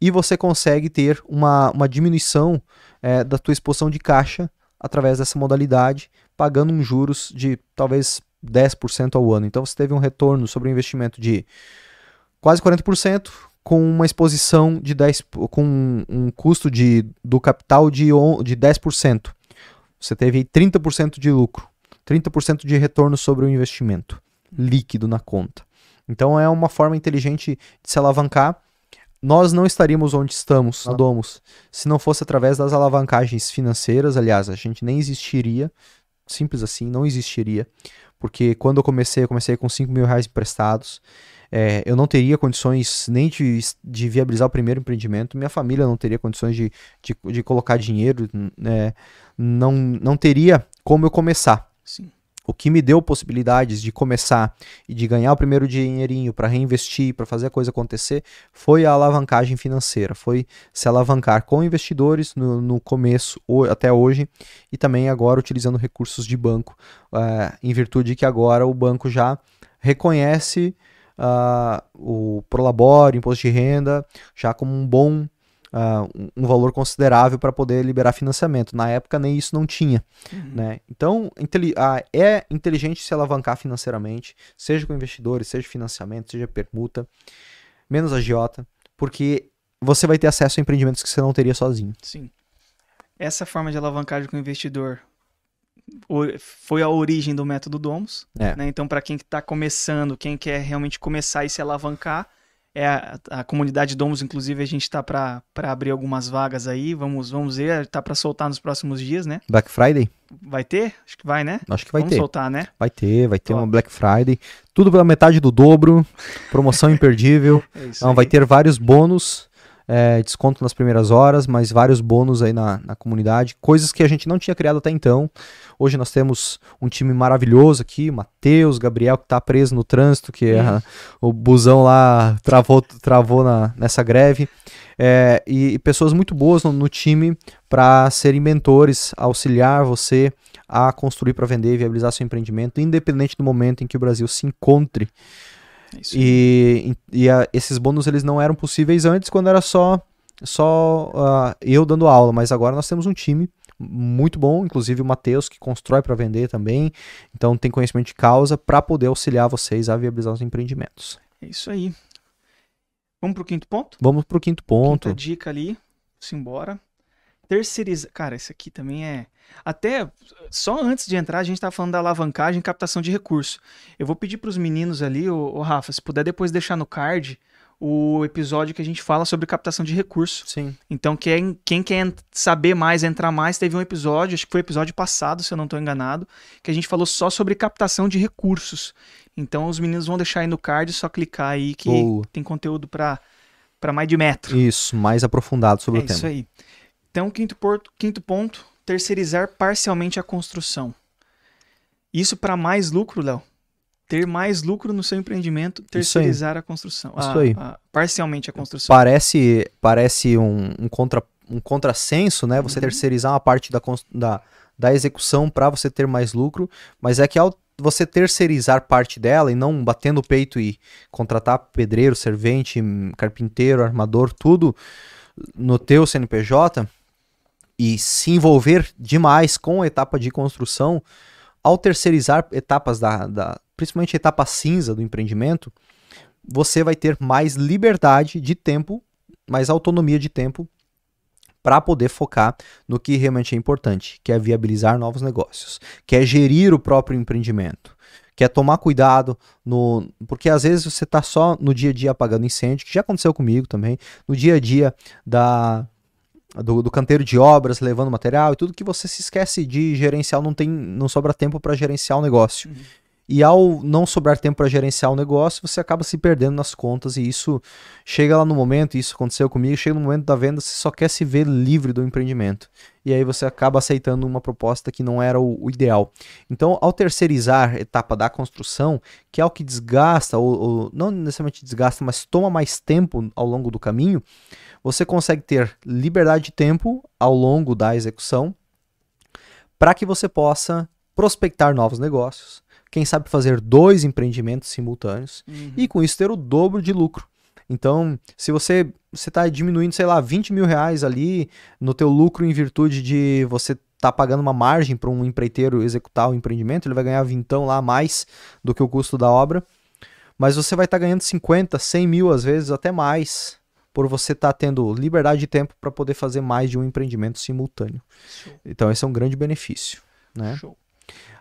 E você consegue ter uma, uma diminuição é, da tua exposição de caixa através dessa modalidade, pagando um juros de talvez 10% ao ano. Então você teve um retorno sobre o investimento de quase 40%, com uma exposição de 10, com um custo de, do capital de, de 10%. Você teve 30% de lucro, 30% de retorno sobre o investimento líquido na conta. Então é uma forma inteligente de se alavancar. Nós não estaríamos onde estamos na Domus se não fosse através das alavancagens financeiras. Aliás, a gente nem existiria, simples assim, não existiria. Porque quando eu comecei, eu comecei com 5 mil reais emprestados. É, eu não teria condições nem de, de, viabilizar o primeiro empreendimento, minha família não teria condições de, de, de colocar dinheiro, né? não, não teria como eu começar. Sim. O que me deu possibilidades de começar e de ganhar o primeiro dinheirinho para reinvestir, para fazer a coisa acontecer, foi a alavancagem financeira, foi se alavancar com investidores no, no começo até hoje e também agora utilizando recursos de banco, uh, em virtude que agora o banco já reconhece uh, o Prolabore, imposto de renda, já como um bom uh, um valor considerável para poder liberar financiamento. Na época nem isso não tinha. Uhum. Né? Então uh, é inteligente se alavancar financeiramente, seja com investidores, seja financiamento, seja permuta, menos agiota, porque você vai ter acesso a empreendimentos que você não teria sozinho. Sim. Essa forma de alavancagem com o investidor foi a origem do método Domus. É. Né? Então, para quem está começando, quem quer realmente começar e se alavancar, é a, a comunidade Domus, inclusive, a gente está para abrir algumas vagas aí. Vamos, vamos ver, tá para soltar nos próximos dias, né? Black Friday? Vai ter? Acho que vai, né? Acho que vai vamos ter. Vamos soltar, né? Vai ter, vai ter Top. uma Black Friday. Tudo pela metade do dobro. Promoção imperdível. É Não, vai ter vários bônus é, desconto nas primeiras horas, mas vários bônus aí na, na comunidade, coisas que a gente não tinha criado até então. Hoje nós temos um time maravilhoso aqui, Matheus, Gabriel, que está preso no trânsito, que é, o busão lá travou, travou na, nessa greve. É, e, e, pessoas muito boas no, no time para serem mentores, auxiliar você a construir para vender, viabilizar seu empreendimento, independente do momento em que o Brasil se encontre. Isso. E, e a, esses bônus eles não eram possíveis antes quando era só só uh, eu dando aula, mas agora nós temos um time muito bom, inclusive o Matheus que constrói para vender também, então tem conhecimento de causa para poder auxiliar vocês a viabilizar os empreendimentos. É isso aí. Vamos pro quinto ponto? Vamos pro quinto ponto. Quinta dica ali, simbora. Terceirizar. Cara, esse aqui também é. Até só antes de entrar, a gente tá falando da alavancagem e captação de recurso. Eu vou pedir para os meninos ali, o, o Rafa, se puder depois deixar no card o episódio que a gente fala sobre captação de recurso. Sim. Então, quem, quem quer saber mais, entrar mais, teve um episódio, acho que foi o episódio passado, se eu não estou enganado, que a gente falou só sobre captação de recursos. Então, os meninos vão deixar aí no card, só clicar aí que Boa. tem conteúdo para mais de metro. Isso, mais aprofundado sobre é o tema. Isso aí. Então, quinto, porto, quinto ponto, terceirizar parcialmente a construção. Isso para mais lucro, Léo? Ter mais lucro no seu empreendimento, terceirizar a construção. Isso a, aí. A, parcialmente a construção. Parece, parece um, um, contra, um contrassenso, né? Você uhum. terceirizar uma parte da, da, da execução para você ter mais lucro, mas é que ao você terceirizar parte dela e não batendo o peito e contratar pedreiro, servente, carpinteiro, armador, tudo no teu CNPJ, e se envolver demais com a etapa de construção, ao terceirizar etapas da, da principalmente a etapa cinza do empreendimento, você vai ter mais liberdade de tempo, mais autonomia de tempo para poder focar no que realmente é importante, que é viabilizar novos negócios, que é gerir o próprio empreendimento, que é tomar cuidado no, porque às vezes você está só no dia a dia apagando incêndio, que já aconteceu comigo também, no dia a dia da do, do, canteiro de obras, levando material e tudo que você se esquece de gerenciar, não tem, não sobra tempo para gerenciar o negócio. Uhum. E ao não sobrar tempo para gerenciar o negócio, você acaba se perdendo nas contas e isso chega lá no momento, isso aconteceu comigo, chega no momento da venda, você só quer se ver livre do empreendimento. E aí você acaba aceitando uma proposta que não era o, o ideal. Então, ao terceirizar a etapa da construção, que é o que desgasta, ou, ou não necessariamente desgasta, mas toma mais tempo ao longo do caminho, você consegue ter liberdade de tempo ao longo da execução para que você possa prospectar novos negócios, quem sabe fazer dois empreendimentos simultâneos Uhum. e com isso ter o dobro de lucro. Então, se você está diminuindo, sei lá, 20 mil reais ali no teu lucro em virtude de você tá pagando uma margem para um empreiteiro executar o empreendimento, ele vai ganhar vintão lá a mais do que o custo da obra, mas você vai estar ganhando 50, 100 mil às vezes, até mais, por você estar tendo liberdade de tempo para poder fazer mais de um empreendimento simultâneo. Show. Então, esse é um grande benefício. Né? Show.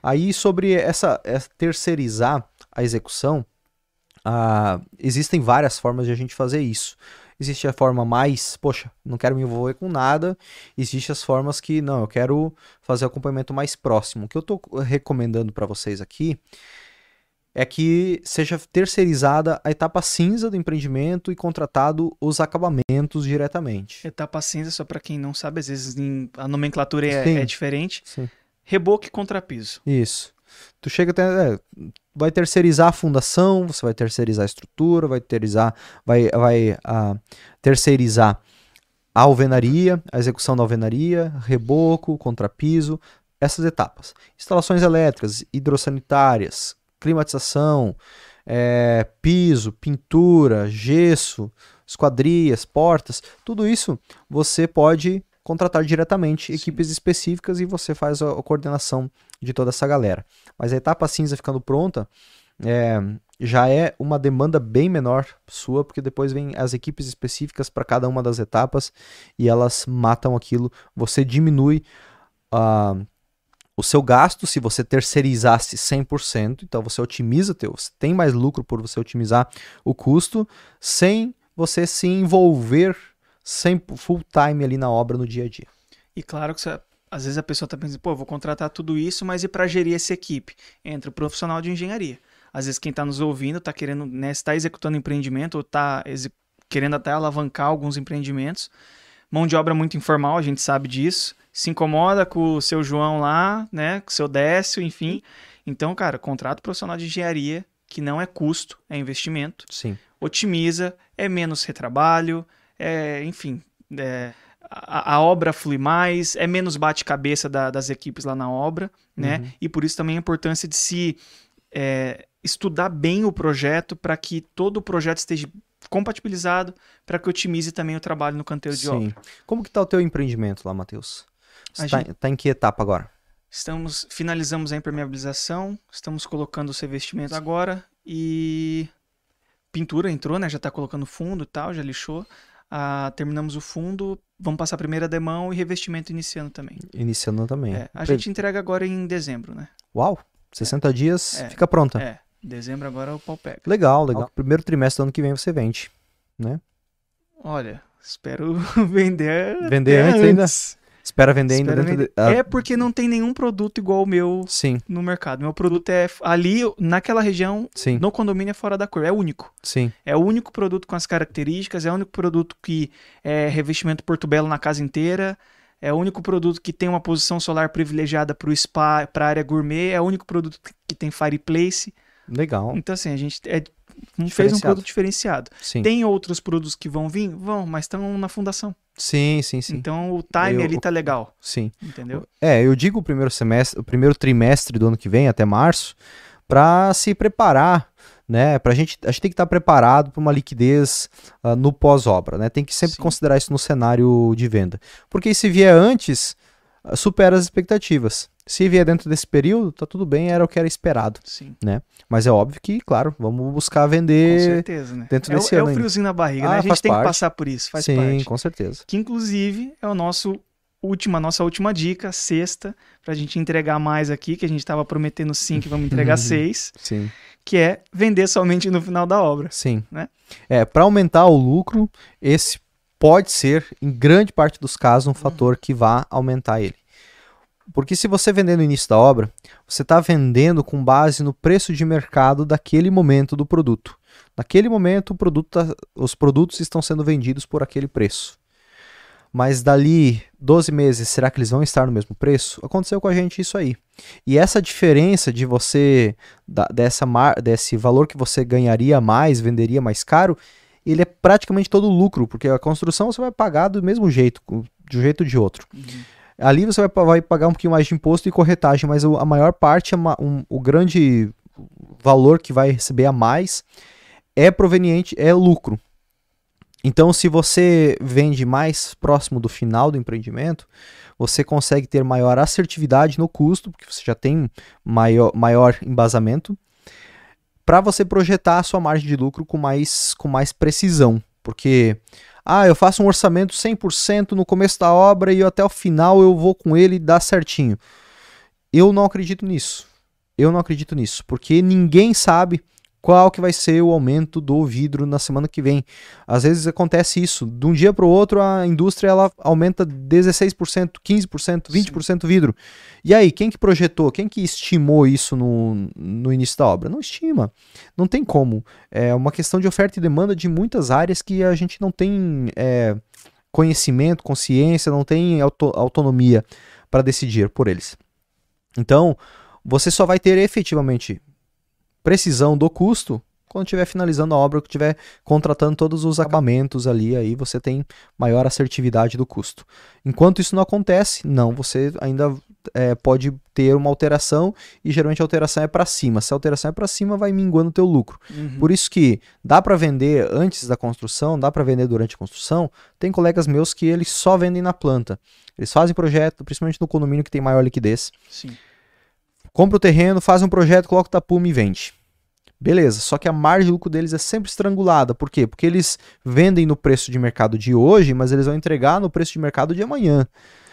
Aí, sobre essa, essa terceirizar a execução, ah, existem várias formas de a gente fazer isso. Existe a forma mais, poxa, não quero me envolver com nada. Existem as formas que, não, eu quero fazer acompanhamento mais próximo. O que eu estou recomendando para vocês aqui é que seja terceirizada a etapa cinza do empreendimento e contratado os acabamentos diretamente. Etapa cinza, só para quem não sabe, às vezes a nomenclatura é, é diferente. Sim. Reboque contrapiso. Isso. Tu chega até. é, vai terceirizar a fundação, você vai terceirizar a estrutura, vai terceirizar, vai, vai ah, terceirizar a alvenaria, a execução da alvenaria, reboco, contrapiso, essas etapas. Instalações elétricas, hidrossanitárias, climatização, é, piso, pintura, gesso, esquadrias, portas, tudo isso você pode contratar diretamente Sim. equipes específicas e você faz a, a coordenação de toda essa galera. Mas a etapa cinza ficando pronta é, já é uma demanda bem menor sua, porque depois vem as equipes específicas para cada uma das etapas e elas matam aquilo. Você diminui ah, o seu gasto se você terceirizasse 100%, então você otimiza teu, você tem mais lucro por você otimizar o custo sem você se envolver sem full time ali na obra no dia a dia. E claro que você- às vezes a pessoa tá pensando, pô, vou contratar tudo isso, mas e para gerir essa equipe? Entra o profissional de engenharia. Às vezes quem está nos ouvindo está querendo, né, está executando empreendimento ou está querendo até alavancar alguns empreendimentos. Mão de obra muito informal, a gente sabe disso. Se incomoda com o seu João lá, né, com o seu Décio, enfim. Então, cara, contrato profissional de engenharia, que não é custo, é investimento Sim. otimiza, é menos retrabalho, é, enfim, é, a, a obra flui mais, é menos bate-cabeça da- das equipes lá na obra, né? Uhum. E por isso também a importância de se é, estudar bem o projeto para que todo o projeto esteja compatibilizado para que otimize também o trabalho no canteiro de obra. Sim. Como que tá o teu empreendimento lá, Matheus? A Você tá, gente- tá em que etapa agora? Estamos finalizamos a impermeabilização, estamos colocando os revestimentos agora e pintura entrou, né? Já está colocando fundo e tal, já lixou. Ah, terminamos o fundo, vamos passar a primeira demão e revestimento iniciando também. Iniciando também. É, a Pre- gente entrega agora em dezembro, né? Uau, 60 dias, É. fica pronta. É, dezembro agora o pau pega. Legal, legal. Primeiro trimestre do ano que vem você vende. Olha, espero vender. Vender até antes ainda? Espera vender ainda Espero dentro vender. de... ah, É porque não tem nenhum produto igual o meu Sim, no mercado. Meu produto é ali, naquela região, sim, no condomínio é fora da cor. É único. sim. É o único produto com as características, é o único produto que é revestimento portobello na casa inteira, é o único produto que tem uma posição solar privilegiada para o spa, para a área gourmet, é o único produto que tem fireplace. Legal. Então, assim, a gente, é, a gente fez um produto diferenciado. Sim. Tem outros produtos que vão vir? Vão, mas estão na fundação. Sim, sim, sim. Então o time Eu- ali tá legal, Sim. entendeu? É, eu digo o primeiro semestre, o primeiro trimestre do ano que vem, até março, para se preparar, né? Pra gente, a gente tem que estar preparado para uma liquidez ah, no pós-obra, né? Tem que sempre Sim. considerar isso no cenário de venda. Porque se vier antes, ah, supera as expectativas. Se vier dentro desse período, tá tudo bem, era o que era esperado. Sim, Mas é óbvio que, claro, vamos buscar com vender. certeza, né? dentro é, o- desse é ano o ainda. friozinho na barriga, Ah, né? A gente tem parte. que passar por isso, faz Sim, parte. com certeza. Que inclusive é o nosso última, nossa última dica, sexta, pra gente entregar mais aqui, que a gente tava prometendo cinco e vamos entregar seis, Sim. que é vender somente no final da obra. Sim. Né? É, para aumentar o lucro, esse pode ser, em grande parte dos casos, um fator que vá aumentar ele. Porque se você vender no início da obra, você está vendendo com base no preço de mercado daquele momento do produto. Naquele momento, produto tá, os produtos estão sendo vendidos por aquele preço. Mas dali 12 meses, será que eles vão estar no mesmo preço? Aconteceu com a gente isso aí. E essa diferença de você, da, dessa mar, desse valor que você ganharia mais, venderia mais caro, ele é praticamente todo lucro, porque a construção você vai pagar do mesmo jeito, de um jeito ou de outro. Uhum. Ali você vai, vai, pagar um pouquinho mais de imposto e corretagem, mas a maior parte, um, o grande valor que vai receber a mais é proveniente, é lucro. Então, se você vende mais próximo do final do empreendimento, você consegue ter maior assertividade no custo, porque você já tem maior, maior embasamento, para você projetar a sua margem de lucro com mais, com mais precisão. Porque, ah, eu faço um orçamento 100% no começo da obra e até o final eu vou com ele e dá certinho. Eu não acredito nisso. Eu não acredito nisso, porque ninguém sabe qual que vai ser o aumento do vidro na semana que vem. Às vezes acontece isso, de um dia para o outro a indústria ela aumenta 16%, 15%, 20% vidro. E aí, quem que projetou, quem que estimou isso no, no início da obra? Não estima, não tem como. É uma questão de oferta e demanda de muitas áreas que a gente não tem é, conhecimento, consciência, não tem auto, autonomia para decidir por eles. Então, você só vai ter efetivamente precisão do custo quando estiver finalizando a obra, que estiver contratando todos os acabamentos ali, aí você tem maior assertividade do custo. Enquanto isso não acontece, não, você ainda é, pode ter uma alteração e geralmente a alteração é para cima. Se a alteração é para cima, vai minguando o teu lucro. Uhum. Por isso que dá para vender antes da construção, dá para vender durante a construção. Tem colegas meus que eles só vendem na planta. Eles fazem projeto, principalmente no condomínio que tem maior liquidez. Sim. Compra o terreno, faz um projeto, coloca o tapume e vende. Beleza, só que a margem de lucro deles é sempre estrangulada. Por quê? Porque eles vendem no preço de mercado de hoje, mas eles vão entregar no preço de mercado de amanhã.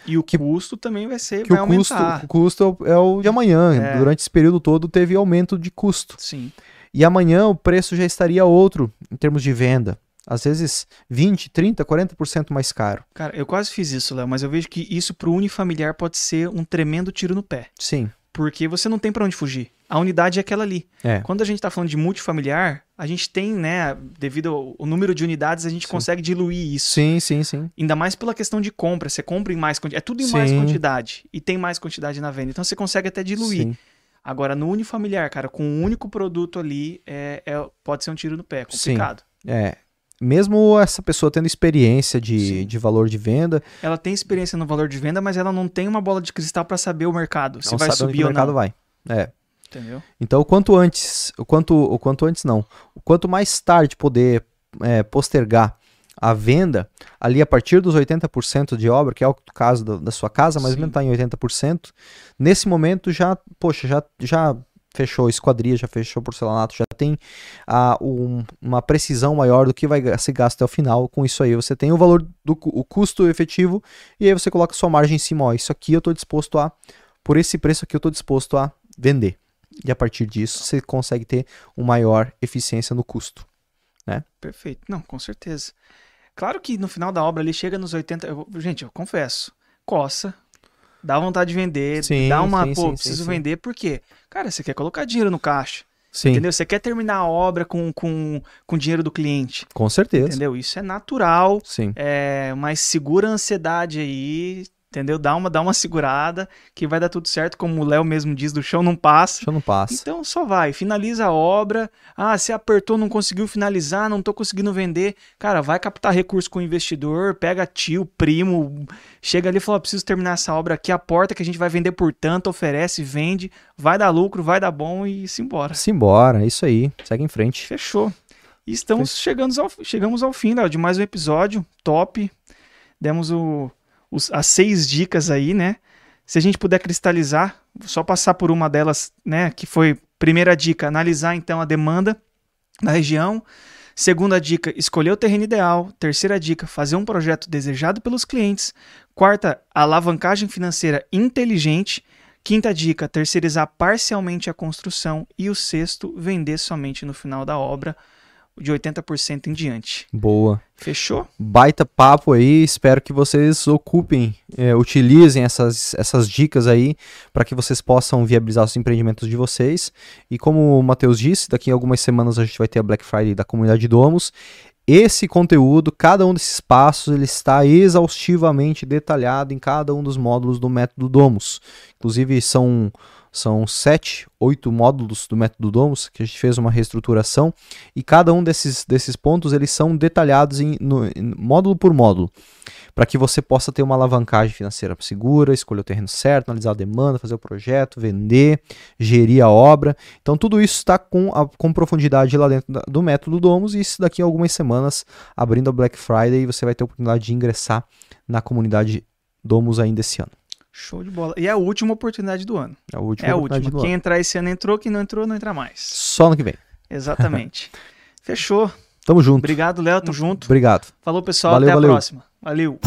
E o que, custo também vai ser, que vai o custo, aumentar. O custo é o de amanhã. É. Durante esse período todo teve aumento de custo. Sim. E amanhã o preço já estaria outro em termos de venda. Às vezes 20, 30, 40% mais caro. Cara, eu quase fiz isso, Léo, mas eu vejo que isso para o unifamiliar pode ser um tremendo tiro no pé. Sim. Porque você não tem para onde fugir. A unidade é aquela ali. É. Quando a gente está falando de multifamiliar, a gente tem, né, devido ao, ao número de unidades, a gente sim. consegue diluir isso. Sim, sim, sim. Ainda mais pela questão de compra. Você compra em mais quantidade. É tudo em sim. mais quantidade. E tem mais quantidade na venda. Então você consegue até diluir. Sim. Agora, no unifamiliar, cara, com um único produto ali, é, é, pode ser um tiro no pé. É complicado. Sim. É mesmo essa pessoa tendo experiência de, de valor de venda. Ela tem experiência no valor de venda, mas ela não tem uma bola de cristal para saber o mercado, se vai subir ou não. o mercado vai. É. Entendeu? Então, o quanto antes, o quanto, o quanto antes não, o quanto mais tarde poder é, postergar a venda, ali a partir dos 80% de obra, que é o caso da, da sua casa, mas mesmo está em 80%, nesse momento já, poxa, já, já fechou esquadria, já fechou porcelanato, já tem uh, um, uma precisão maior do que vai se gastar até o final. Com isso aí, você tem o valor do o custo efetivo e aí você coloca sua margem em cima. Ó, isso aqui eu estou disposto a, por esse preço aqui eu estou disposto a vender. E a partir disso você consegue ter uma maior eficiência no custo. Né? Perfeito. Não, com certeza. Claro que no final da obra ele chega nos 80. Eu, gente, eu confesso, coça, dá vontade de vender, sim, dá uma, sim, pô, sim, preciso vender, por quê? Cara, você quer colocar dinheiro no caixa. Sim. Entendeu? Você quer terminar a obra com, com, com dinheiro do cliente. Com certeza. Entendeu? Isso é natural. Sim. É, mas segura a ansiedade aí, entendeu? Dá uma, dá uma segurada que vai dar tudo certo, como o Léo mesmo diz, do chão não passa. Chão não passa. Então só vai, finaliza a obra. Ah, se apertou, não conseguiu finalizar, não tô conseguindo vender. Cara, vai captar recurso com o investidor, pega tio, primo, chega ali e fala, preciso terminar essa obra aqui, a porta que a gente vai vender por tanto, oferece, vende, vai dar lucro, vai dar bom e se embora. Se embora, isso aí, segue em frente. Fechou. E estamos chegando ao, chegamos ao fim, Léo, de mais um episódio top. Demos o os, as seis dicas aí, né? Se a gente puder cristalizar, só passar por uma delas, né? Que foi primeira dica, analisar então a demanda da região. Segunda dica, escolher o terreno ideal. Terceira dica, fazer um projeto desejado pelos clientes. Quarta, alavancagem financeira inteligente. Quinta dica, terceirizar parcialmente a construção. E o sexto, vender somente no final da obra. De 80% em diante. Boa. Fechou? Baita papo aí, espero que vocês ocupem, é, utilizem essas, essas dicas aí para que vocês possam viabilizar os empreendimentos de vocês. E como o Matheus disse, daqui a algumas semanas a gente vai ter a Black Friday da comunidade Domos. Esse conteúdo, cada um desses passos, ele está exaustivamente detalhado em cada um dos módulos do método Domus. Inclusive, são, são sete, oito módulos do método Domus que a gente fez uma reestruturação e cada um desses, desses pontos eles são detalhados em, no, em módulo por módulo para que você possa ter uma alavancagem financeira segura, escolher o terreno certo, analisar a demanda, fazer o projeto, vender, gerir a obra. Então tudo isso está com, com profundidade lá dentro da, do método Domus e isso daqui a algumas semanas, abrindo a Black Friday, você vai ter a oportunidade de ingressar na comunidade Domus ainda esse ano. Show de bola. E é a última oportunidade do ano. É a última É a última. Quem ano. entrar esse ano entrou, quem não entrou, não entra mais. Só no que vem. Exatamente. Fechou. Tamo junto. Obrigado, Léo. Tamo junto. Obrigado. Falou, pessoal. Valeu, Até a valeu. próxima. Valeu.